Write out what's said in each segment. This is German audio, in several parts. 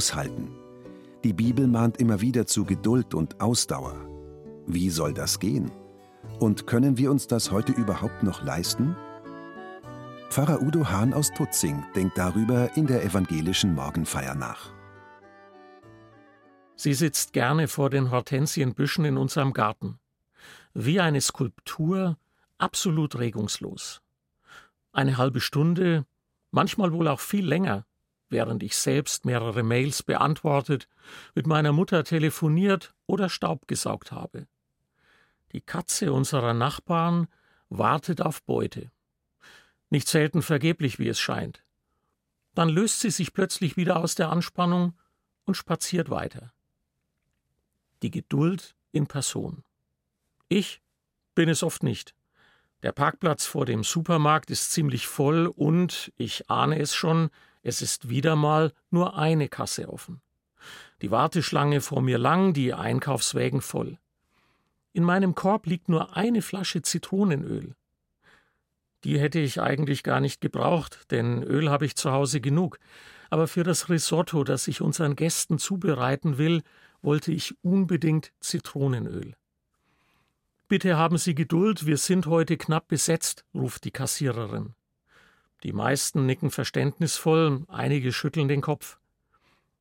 aushalten. Die Bibel mahnt immer wieder zu Geduld und Ausdauer. Wie soll das gehen? Und können wir uns das heute überhaupt noch leisten? Pfarrer Udo Hahn aus Tutzing denkt darüber in der evangelischen Morgenfeier nach. Sie sitzt gerne vor den Hortensienbüschen in unserem Garten. Wie eine Skulptur, absolut regungslos. Eine halbe Stunde, manchmal wohl auch viel länger, während ich selbst mehrere Mails beantwortet, mit meiner Mutter telefoniert oder Staub gesaugt habe. Die Katze unserer Nachbarn wartet auf Beute. Nicht selten vergeblich, wie es scheint. Dann löst sie sich plötzlich wieder aus der Anspannung und spaziert weiter. Die Geduld in Person. Ich bin es oft nicht. Der Parkplatz vor dem Supermarkt ist ziemlich voll und, ich ahne es schon, es ist wieder mal nur eine Kasse offen. Die Warteschlange vor mir lang, die Einkaufswägen voll. In meinem Korb liegt nur eine Flasche Zitronenöl. Die hätte ich eigentlich gar nicht gebraucht, denn Öl habe ich zu Hause genug. Aber für das Risotto, das ich unseren Gästen zubereiten will, wollte ich unbedingt Zitronenöl. Bitte haben Sie Geduld, wir sind heute knapp besetzt, ruft die Kassiererin. Die meisten nicken verständnisvoll, einige schütteln den Kopf.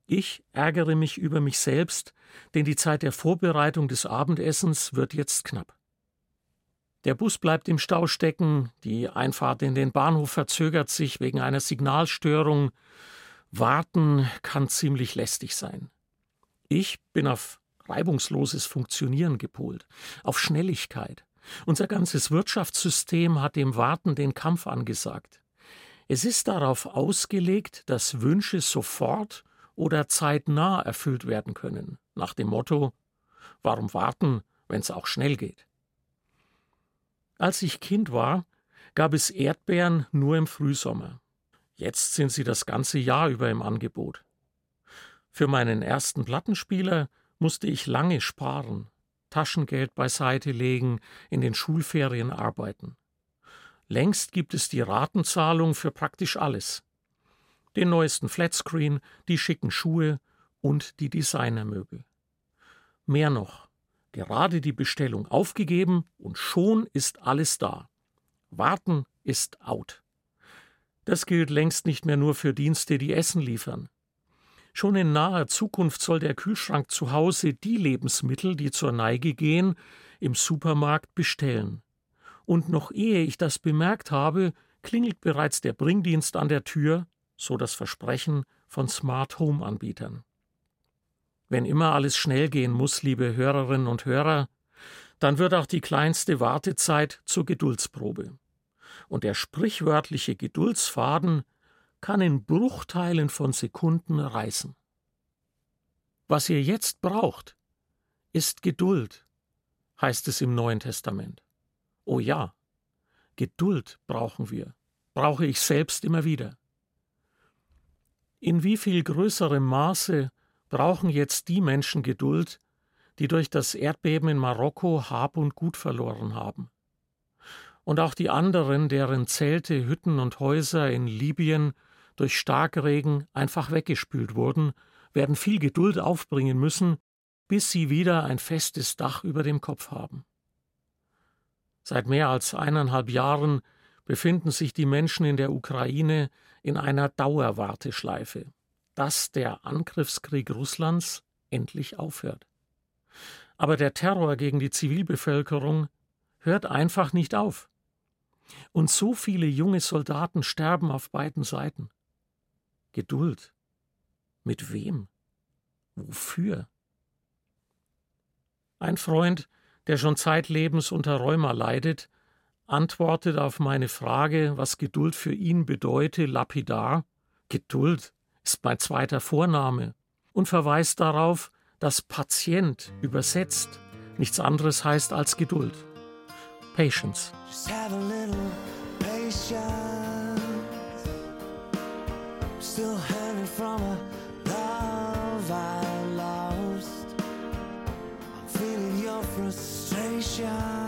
Ich ärgere mich über mich selbst, denn die Zeit der Vorbereitung des Abendessens wird jetzt knapp. Der Bus bleibt im Stau stecken, die Einfahrt in den Bahnhof verzögert sich wegen einer Signalstörung. Warten kann ziemlich lästig sein. Ich bin auf reibungsloses Funktionieren gepolt, auf Schnelligkeit. Unser ganzes Wirtschaftssystem hat dem Warten den Kampf angesagt. Es ist darauf ausgelegt, dass Wünsche sofort oder zeitnah erfüllt werden können, nach dem Motto Warum warten, wenn es auch schnell geht? Als ich Kind war, gab es Erdbeeren nur im Frühsommer. Jetzt sind sie das ganze Jahr über im Angebot. Für meinen ersten Plattenspieler musste ich lange sparen, Taschengeld beiseite legen, in den Schulferien arbeiten. Längst gibt es die Ratenzahlung für praktisch alles. Den neuesten Flatscreen, die schicken Schuhe und die Designermöbel. Mehr noch, gerade die Bestellung aufgegeben und schon ist alles da. Warten ist out. Das gilt längst nicht mehr nur für Dienste, die Essen liefern. Schon in naher Zukunft soll der Kühlschrank zu Hause die Lebensmittel, die zur Neige gehen, im Supermarkt bestellen. Und noch ehe ich das bemerkt habe, klingelt bereits der Bringdienst an der Tür, so das Versprechen von Smart Home Anbietern. Wenn immer alles schnell gehen muss, liebe Hörerinnen und Hörer, dann wird auch die kleinste Wartezeit zur Geduldsprobe. Und der sprichwörtliche Geduldsfaden kann in Bruchteilen von Sekunden reißen. Was ihr jetzt braucht, ist Geduld, heißt es im Neuen Testament. Oh ja, Geduld brauchen wir, brauche ich selbst immer wieder. In wie viel größerem Maße brauchen jetzt die Menschen Geduld, die durch das Erdbeben in Marokko Hab und Gut verloren haben? Und auch die anderen, deren Zelte, Hütten und Häuser in Libyen durch Starkregen einfach weggespült wurden, werden viel Geduld aufbringen müssen, bis sie wieder ein festes Dach über dem Kopf haben. Seit mehr als eineinhalb Jahren befinden sich die Menschen in der Ukraine in einer Dauerwarteschleife, dass der Angriffskrieg Russlands endlich aufhört. Aber der Terror gegen die Zivilbevölkerung hört einfach nicht auf. Und so viele junge Soldaten sterben auf beiden Seiten. Geduld. Mit wem? Wofür? Ein Freund, der schon zeitlebens unter Rheuma leidet, antwortet auf meine Frage, was Geduld für ihn bedeute, lapidar Geduld ist mein zweiter Vorname und verweist darauf, dass Patient übersetzt nichts anderes heißt als Geduld. Patience. Just have a little patience. Still hanging from a love I shine.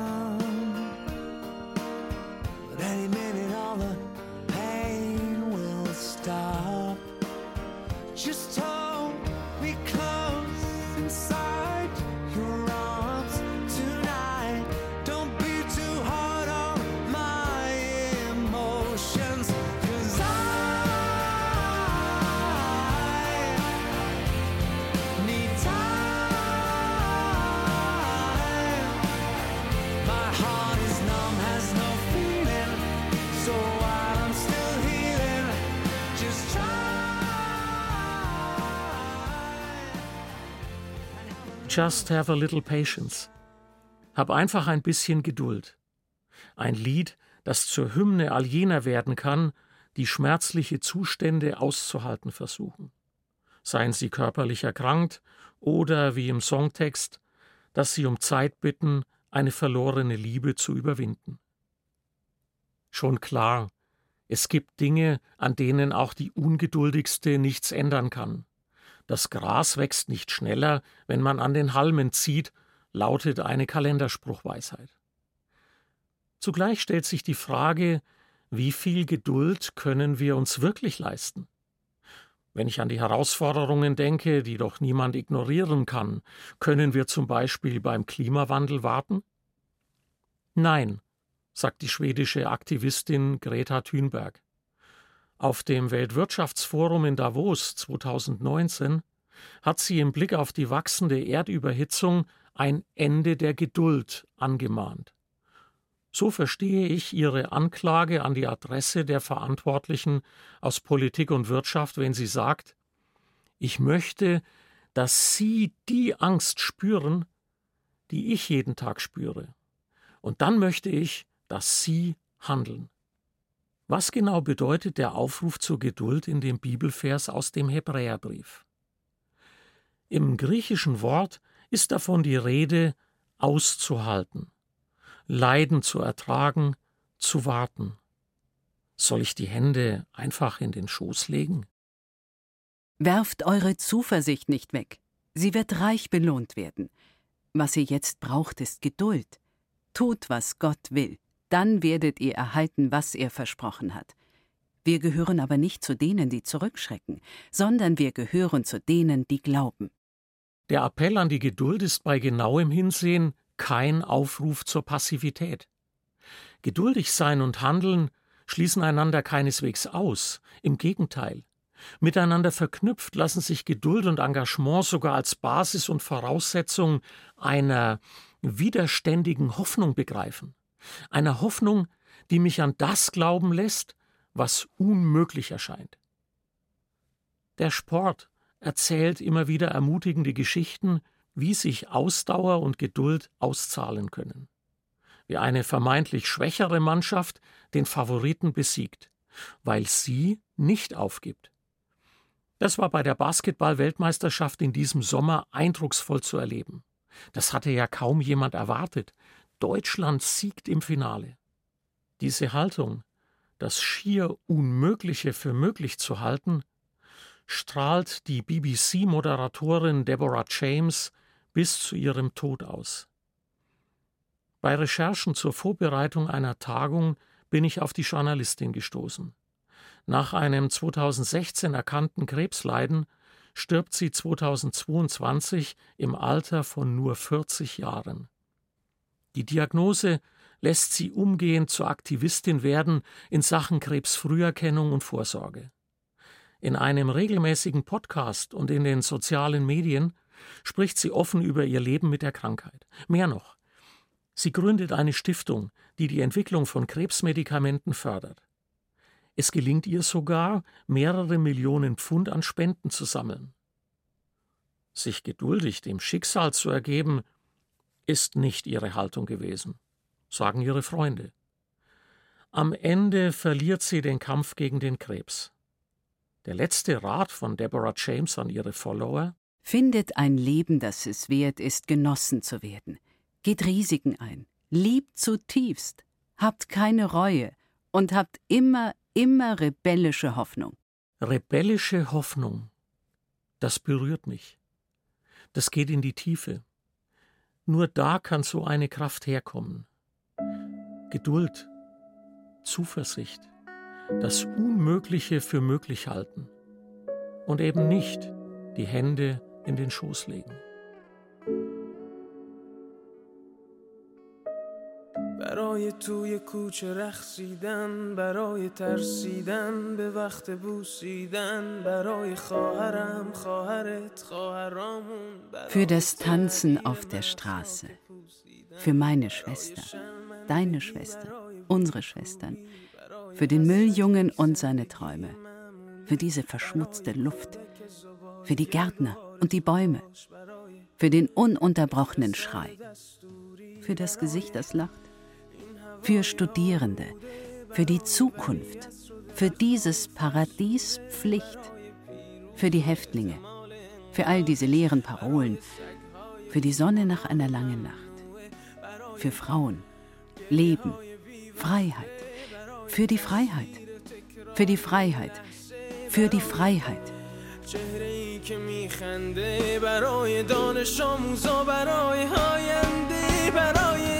Just have a little patience. Hab einfach ein bisschen Geduld. Ein Lied, das zur Hymne all jener werden kann, die schmerzliche Zustände auszuhalten versuchen. Seien sie körperlich erkrankt oder, wie im Songtext, dass sie um Zeit bitten, eine verlorene Liebe zu überwinden. Schon klar, es gibt Dinge, an denen auch die Ungeduldigste nichts ändern kann. Das Gras wächst nicht schneller, wenn man an den Halmen zieht, lautet eine Kalenderspruchweisheit. Zugleich stellt sich die Frage, wie viel Geduld können wir uns wirklich leisten? Wenn ich an die Herausforderungen denke, die doch niemand ignorieren kann, können wir zum Beispiel beim Klimawandel warten? Nein, sagt die schwedische Aktivistin Greta Thunberg. Auf dem Weltwirtschaftsforum in Davos 2019 hat sie im Blick auf die wachsende Erdüberhitzung ein Ende der Geduld angemahnt. So verstehe ich ihre Anklage an die Adresse der Verantwortlichen aus Politik und Wirtschaft, wenn sie sagt, ich möchte, dass Sie die Angst spüren, die ich jeden Tag spüre. Und dann möchte ich, dass Sie handeln. Was genau bedeutet der Aufruf zur Geduld in dem Bibelvers aus dem Hebräerbrief? Im griechischen Wort ist davon die Rede, auszuhalten, Leiden zu ertragen, zu warten. Soll ich die Hände einfach in den Schoß legen? Werft eure Zuversicht nicht weg. Sie wird reich belohnt werden. Was ihr jetzt braucht, ist Geduld. Tut, was Gott will dann werdet ihr erhalten, was er versprochen hat. Wir gehören aber nicht zu denen, die zurückschrecken, sondern wir gehören zu denen, die glauben. Der Appell an die Geduld ist bei genauem Hinsehen kein Aufruf zur Passivität. Geduldig sein und handeln schließen einander keineswegs aus, im Gegenteil. Miteinander verknüpft lassen sich Geduld und Engagement sogar als Basis und Voraussetzung einer widerständigen Hoffnung begreifen einer Hoffnung, die mich an das glauben lässt, was unmöglich erscheint. Der Sport erzählt immer wieder ermutigende Geschichten, wie sich Ausdauer und Geduld auszahlen können. Wie eine vermeintlich schwächere Mannschaft den Favoriten besiegt, weil sie nicht aufgibt. Das war bei der Basketball-Weltmeisterschaft in diesem Sommer eindrucksvoll zu erleben. Das hatte ja kaum jemand erwartet, Deutschland siegt im Finale. Diese Haltung, das schier Unmögliche für möglich zu halten, strahlt die BBC-Moderatorin Deborah James bis zu ihrem Tod aus. Bei Recherchen zur Vorbereitung einer Tagung bin ich auf die Journalistin gestoßen. Nach einem 2016 erkannten Krebsleiden stirbt sie 2022 im Alter von nur 40 Jahren. Die Diagnose lässt sie umgehend zur Aktivistin werden in Sachen Krebsfrüherkennung und Vorsorge. In einem regelmäßigen Podcast und in den sozialen Medien spricht sie offen über ihr Leben mit der Krankheit. Mehr noch, sie gründet eine Stiftung, die die Entwicklung von Krebsmedikamenten fördert. Es gelingt ihr sogar, mehrere Millionen Pfund an Spenden zu sammeln. Sich geduldig dem Schicksal zu ergeben, ist nicht ihre Haltung gewesen, sagen ihre Freunde. Am Ende verliert sie den Kampf gegen den Krebs. Der letzte Rat von Deborah James an ihre Follower Findet ein Leben, das es wert ist, genossen zu werden. Geht Risiken ein. Liebt zutiefst. Habt keine Reue. Und habt immer, immer rebellische Hoffnung. Rebellische Hoffnung. Das berührt mich. Das geht in die Tiefe. Nur da kann so eine Kraft herkommen. Geduld, Zuversicht, das Unmögliche für möglich halten und eben nicht die Hände in den Schoß legen. برای توی کوچه رخصیدن برای ترسیدن به وقت بوسیدن برای خواهرم خواهرت خواهرامون Für das Tanzen auf der Straße Für meine Schwester Deine Schwester Unsere Schwestern Für den Mülljungen und seine Träume Für diese verschmutzte Luft Für die Gärtner und die Bäume Für den ununterbrochenen Schrei Für das Gesicht, das lacht für Studierende, für die Zukunft, für dieses Paradies Pflicht, für die Häftlinge, für all diese leeren Parolen, für die Sonne nach einer langen Nacht, für Frauen, Leben, Freiheit, für die Freiheit, für die Freiheit, für die Freiheit. که میخنده برای دانش آموزا برای هاینده برای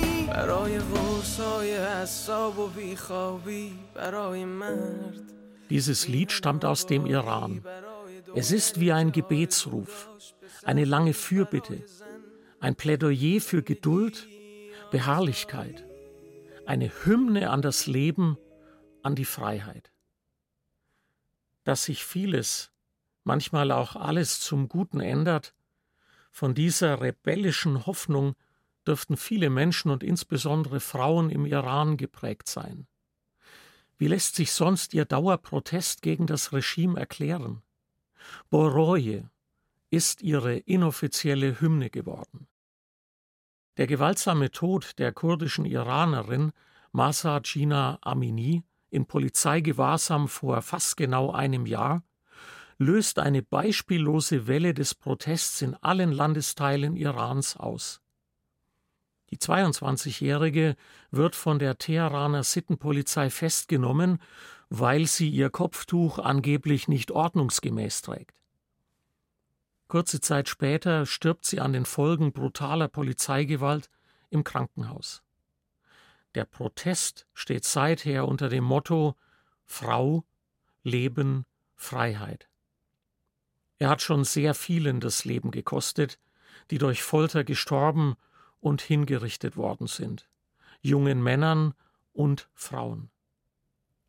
Dieses Lied stammt aus dem Iran. Es ist wie ein Gebetsruf, eine lange Fürbitte, ein Plädoyer für Geduld, Beharrlichkeit, eine Hymne an das Leben, an die Freiheit. Dass sich vieles, manchmal auch alles zum Guten ändert, von dieser rebellischen Hoffnung dürften viele Menschen und insbesondere Frauen im Iran geprägt sein. Wie lässt sich sonst ihr Dauerprotest gegen das Regime erklären? Boroje ist ihre inoffizielle Hymne geworden. Der gewaltsame Tod der kurdischen Iranerin Masa Gina Amini in Polizeigewahrsam vor fast genau einem Jahr löst eine beispiellose Welle des Protests in allen Landesteilen Irans aus. Die 22-Jährige wird von der Teheraner Sittenpolizei festgenommen, weil sie ihr Kopftuch angeblich nicht ordnungsgemäß trägt. Kurze Zeit später stirbt sie an den Folgen brutaler Polizeigewalt im Krankenhaus. Der Protest steht seither unter dem Motto Frau, Leben, Freiheit. Er hat schon sehr vielen das Leben gekostet, die durch Folter gestorben und hingerichtet worden sind, jungen Männern und Frauen.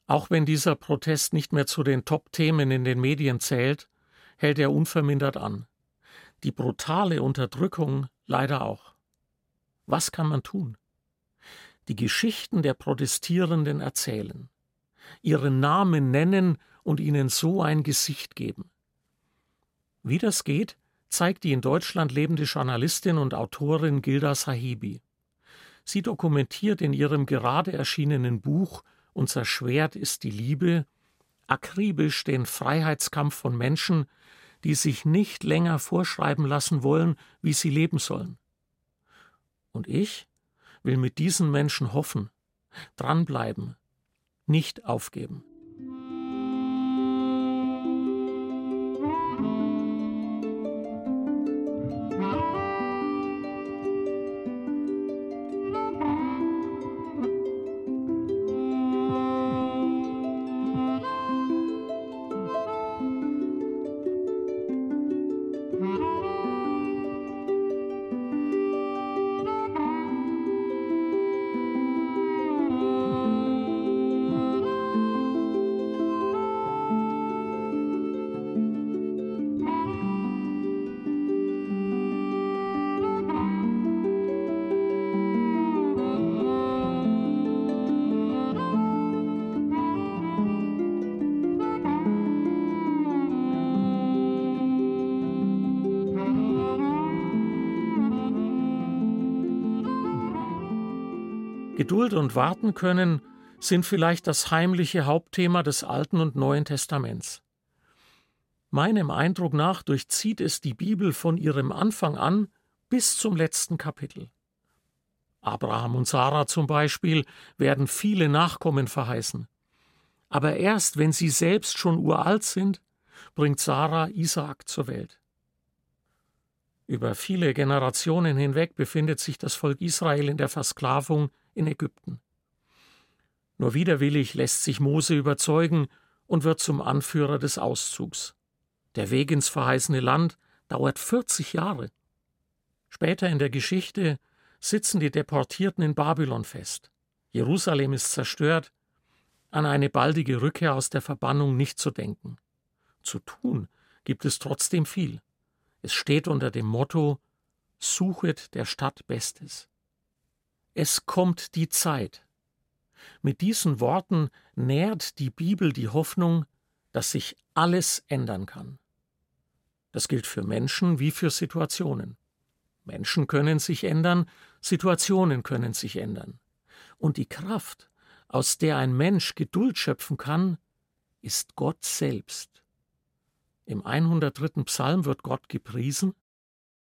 Auch wenn dieser Protest nicht mehr zu den Top-Themen in den Medien zählt, hält er unvermindert an. Die brutale Unterdrückung leider auch. Was kann man tun? Die Geschichten der Protestierenden erzählen, ihren Namen nennen und ihnen so ein Gesicht geben. Wie das geht, zeigt die in Deutschland lebende Journalistin und Autorin Gilda Sahibi. Sie dokumentiert in ihrem gerade erschienenen Buch Unser Schwert ist die Liebe akribisch den Freiheitskampf von Menschen, die sich nicht länger vorschreiben lassen wollen, wie sie leben sollen. Und ich will mit diesen Menschen hoffen, dranbleiben, nicht aufgeben. Geduld und Warten können sind vielleicht das heimliche Hauptthema des Alten und Neuen Testaments. Meinem Eindruck nach durchzieht es die Bibel von ihrem Anfang an bis zum letzten Kapitel. Abraham und Sarah zum Beispiel werden viele Nachkommen verheißen. Aber erst wenn sie selbst schon uralt sind, bringt Sarah Isaak zur Welt. Über viele Generationen hinweg befindet sich das Volk Israel in der Versklavung in Ägypten. Nur widerwillig lässt sich Mose überzeugen und wird zum Anführer des Auszugs. Der Weg ins verheißene Land dauert 40 Jahre. Später in der Geschichte sitzen die Deportierten in Babylon fest. Jerusalem ist zerstört, an eine baldige Rückkehr aus der Verbannung nicht zu denken. Zu tun gibt es trotzdem viel. Es steht unter dem Motto Suchet der Stadt Bestes. Es kommt die Zeit. Mit diesen Worten nährt die Bibel die Hoffnung, dass sich alles ändern kann. Das gilt für Menschen wie für Situationen. Menschen können sich ändern, Situationen können sich ändern. Und die Kraft, aus der ein Mensch Geduld schöpfen kann, ist Gott selbst. Im 103. Psalm wird Gott gepriesen.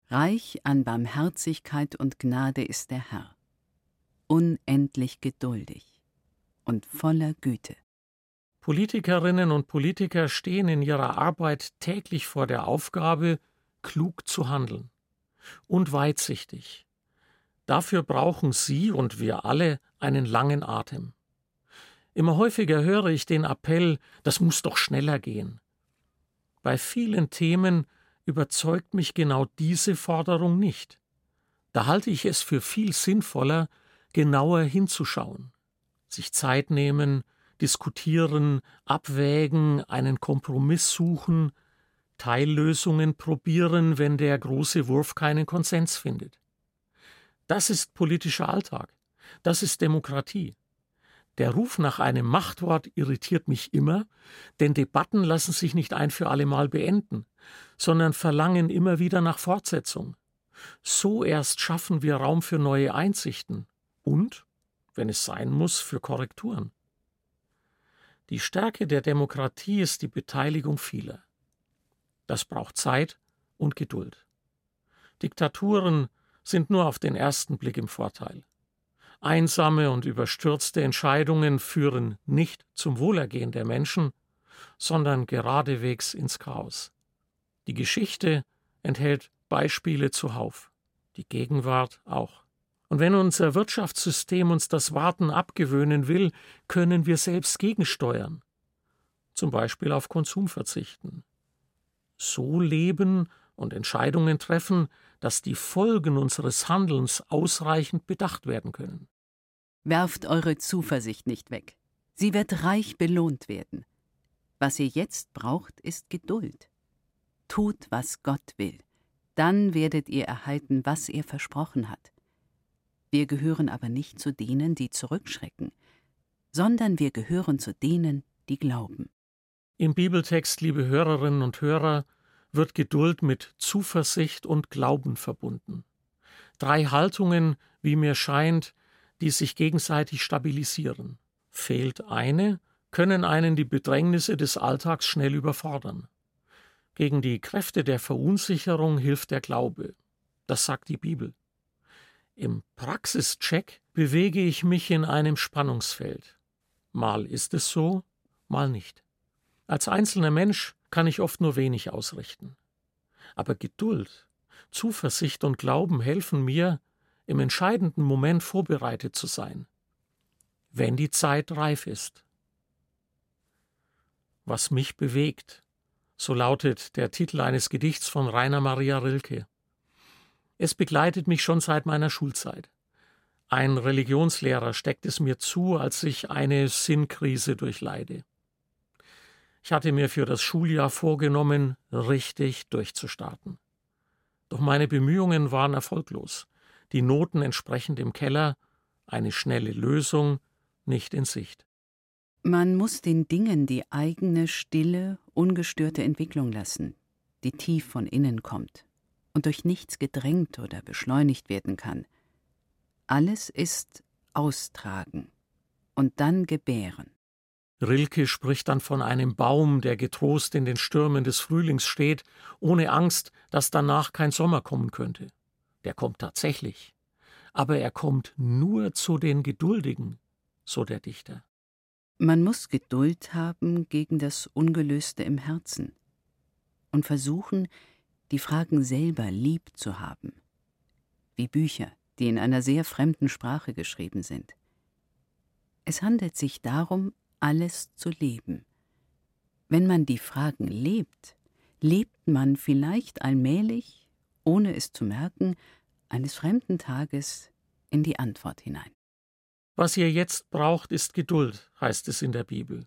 Reich an Barmherzigkeit und Gnade ist der Herr, unendlich geduldig und voller Güte. Politikerinnen und Politiker stehen in ihrer Arbeit täglich vor der Aufgabe, klug zu handeln und weitsichtig. Dafür brauchen Sie und wir alle einen langen Atem. Immer häufiger höre ich den Appell, das muss doch schneller gehen. Bei vielen Themen überzeugt mich genau diese Forderung nicht. Da halte ich es für viel sinnvoller, genauer hinzuschauen, sich Zeit nehmen, diskutieren, abwägen, einen Kompromiss suchen, Teillösungen probieren, wenn der große Wurf keinen Konsens findet. Das ist politischer Alltag. Das ist Demokratie. Der Ruf nach einem Machtwort irritiert mich immer, denn Debatten lassen sich nicht ein für allemal beenden, sondern verlangen immer wieder nach Fortsetzung. So erst schaffen wir Raum für neue Einsichten und, wenn es sein muss, für Korrekturen. Die Stärke der Demokratie ist die Beteiligung vieler. Das braucht Zeit und Geduld. Diktaturen sind nur auf den ersten Blick im Vorteil. Einsame und überstürzte Entscheidungen führen nicht zum Wohlergehen der Menschen, sondern geradewegs ins Chaos. Die Geschichte enthält Beispiele zuhauf, die Gegenwart auch. Und wenn unser Wirtschaftssystem uns das Warten abgewöhnen will, können wir selbst gegensteuern. Zum Beispiel auf Konsum verzichten, so leben und Entscheidungen treffen, dass die Folgen unseres Handelns ausreichend bedacht werden können. Werft eure Zuversicht nicht weg. Sie wird reich belohnt werden. Was ihr jetzt braucht, ist Geduld. Tut, was Gott will. Dann werdet ihr erhalten, was er versprochen hat. Wir gehören aber nicht zu denen, die zurückschrecken, sondern wir gehören zu denen, die glauben. Im Bibeltext, liebe Hörerinnen und Hörer, wird Geduld mit Zuversicht und Glauben verbunden. Drei Haltungen, wie mir scheint, die sich gegenseitig stabilisieren. Fehlt eine, können einen die Bedrängnisse des Alltags schnell überfordern. Gegen die Kräfte der Verunsicherung hilft der Glaube. Das sagt die Bibel. Im Praxischeck bewege ich mich in einem Spannungsfeld. Mal ist es so, mal nicht. Als einzelner Mensch kann ich oft nur wenig ausrichten. Aber Geduld, Zuversicht und Glauben helfen mir, im entscheidenden Moment vorbereitet zu sein, wenn die Zeit reif ist. Was mich bewegt, so lautet der Titel eines Gedichts von Rainer Maria Rilke. Es begleitet mich schon seit meiner Schulzeit. Ein Religionslehrer steckt es mir zu, als ich eine Sinnkrise durchleide. Ich hatte mir für das Schuljahr vorgenommen, richtig durchzustarten. Doch meine Bemühungen waren erfolglos. Die Noten entsprechend im Keller, eine schnelle Lösung nicht in Sicht. Man muss den Dingen die eigene stille, ungestörte Entwicklung lassen, die tief von innen kommt und durch nichts gedrängt oder beschleunigt werden kann. Alles ist austragen und dann gebären. Rilke spricht dann von einem Baum, der getrost in den Stürmen des Frühlings steht, ohne Angst, dass danach kein Sommer kommen könnte. Der kommt tatsächlich. Aber er kommt nur zu den Geduldigen, so der Dichter. Man muss Geduld haben gegen das Ungelöste im Herzen und versuchen, die Fragen selber lieb zu haben, wie Bücher, die in einer sehr fremden Sprache geschrieben sind. Es handelt sich darum, alles zu leben. Wenn man die Fragen lebt, lebt man vielleicht allmählich, ohne es zu merken, eines fremden Tages in die Antwort hinein. Was ihr jetzt braucht, ist Geduld, heißt es in der Bibel.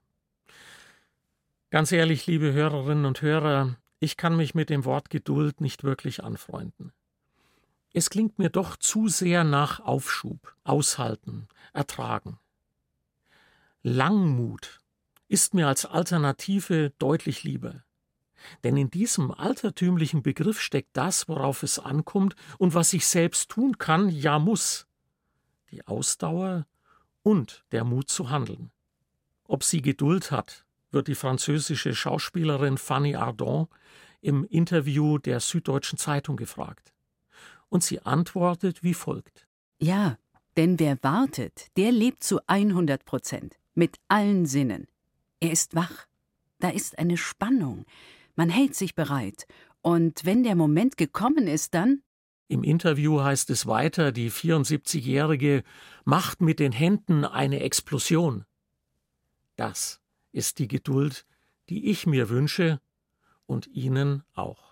Ganz ehrlich, liebe Hörerinnen und Hörer, ich kann mich mit dem Wort Geduld nicht wirklich anfreunden. Es klingt mir doch zu sehr nach Aufschub, Aushalten, Ertragen. Langmut ist mir als Alternative deutlich lieber. Denn in diesem altertümlichen Begriff steckt das, worauf es ankommt und was ich selbst tun kann, ja muss. Die Ausdauer und der Mut zu handeln. Ob sie Geduld hat, wird die französische Schauspielerin Fanny Ardant im Interview der Süddeutschen Zeitung gefragt. Und sie antwortet wie folgt. Ja, denn wer wartet, der lebt zu 100 Prozent mit allen Sinnen. Er ist wach. Da ist eine Spannung. Man hält sich bereit. Und wenn der Moment gekommen ist, dann. Im Interview heißt es weiter, die 74-Jährige macht mit den Händen eine Explosion. Das ist die Geduld, die ich mir wünsche und Ihnen auch.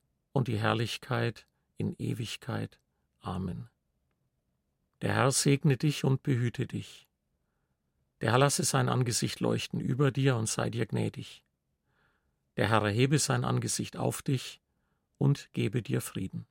und die Herrlichkeit in Ewigkeit. Amen. Der Herr segne dich und behüte dich. Der Herr lasse sein Angesicht leuchten über dir und sei dir gnädig. Der Herr erhebe sein Angesicht auf dich und gebe dir Frieden.